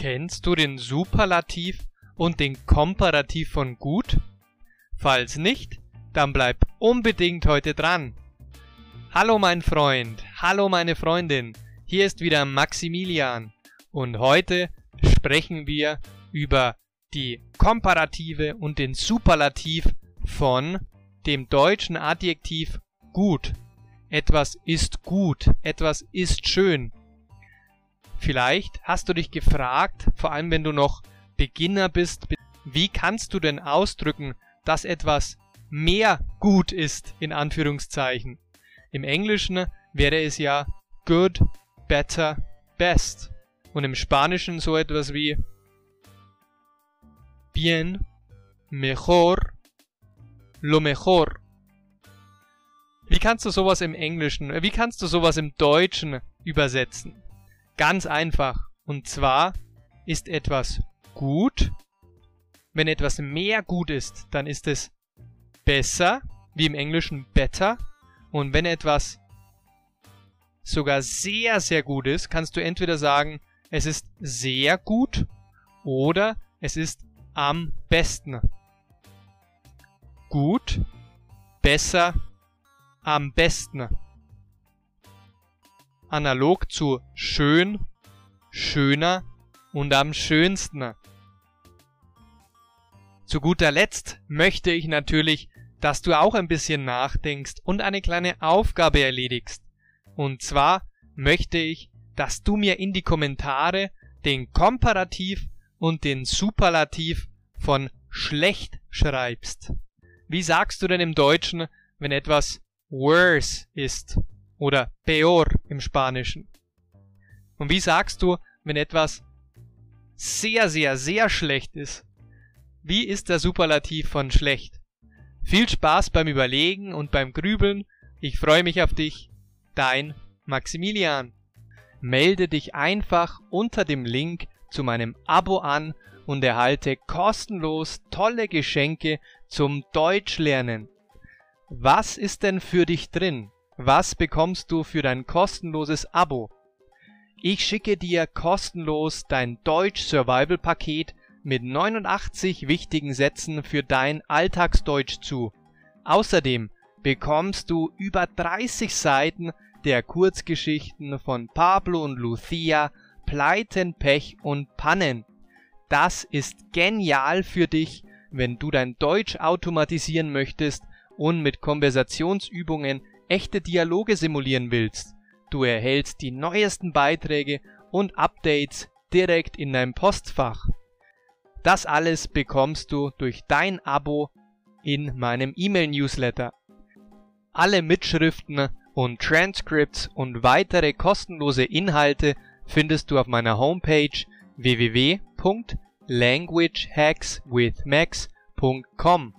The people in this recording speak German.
Kennst du den Superlativ und den Komparativ von gut? Falls nicht, dann bleib unbedingt heute dran. Hallo mein Freund, hallo meine Freundin, hier ist wieder Maximilian und heute sprechen wir über die Komparative und den Superlativ von dem deutschen Adjektiv gut. Etwas ist gut, etwas ist schön, Vielleicht hast du dich gefragt, vor allem wenn du noch Beginner bist, wie kannst du denn ausdrücken, dass etwas mehr gut ist, in Anführungszeichen. Im Englischen wäre es ja good, better, best. Und im Spanischen so etwas wie bien, mejor, lo mejor. Wie kannst du sowas im Englischen, wie kannst du sowas im Deutschen übersetzen? Ganz einfach. Und zwar ist etwas gut. Wenn etwas mehr gut ist, dann ist es besser, wie im Englischen better. Und wenn etwas sogar sehr, sehr gut ist, kannst du entweder sagen, es ist sehr gut oder es ist am besten. Gut, besser, am besten analog zu schön, schöner und am schönsten. Zu guter Letzt möchte ich natürlich, dass du auch ein bisschen nachdenkst und eine kleine Aufgabe erledigst. Und zwar möchte ich, dass du mir in die Kommentare den Komparativ und den Superlativ von schlecht schreibst. Wie sagst du denn im Deutschen, wenn etwas worse ist? Oder peor im Spanischen. Und wie sagst du, wenn etwas sehr, sehr, sehr schlecht ist? Wie ist der Superlativ von schlecht? Viel Spaß beim Überlegen und beim Grübeln. Ich freue mich auf dich. Dein Maximilian. Melde dich einfach unter dem Link zu meinem Abo an und erhalte kostenlos tolle Geschenke zum Deutschlernen. Was ist denn für dich drin? Was bekommst du für dein kostenloses Abo? Ich schicke dir kostenlos dein Deutsch Survival Paket mit 89 wichtigen Sätzen für dein Alltagsdeutsch zu. Außerdem bekommst du über 30 Seiten der Kurzgeschichten von Pablo und Lucia, Pleiten, Pech und Pannen. Das ist genial für dich, wenn du dein Deutsch automatisieren möchtest und mit Konversationsübungen echte Dialoge simulieren willst, du erhältst die neuesten Beiträge und Updates direkt in deinem Postfach. Das alles bekommst du durch dein Abo in meinem E-Mail-Newsletter. Alle Mitschriften und Transcripts und weitere kostenlose Inhalte findest du auf meiner Homepage www.languagehackswithmax.com.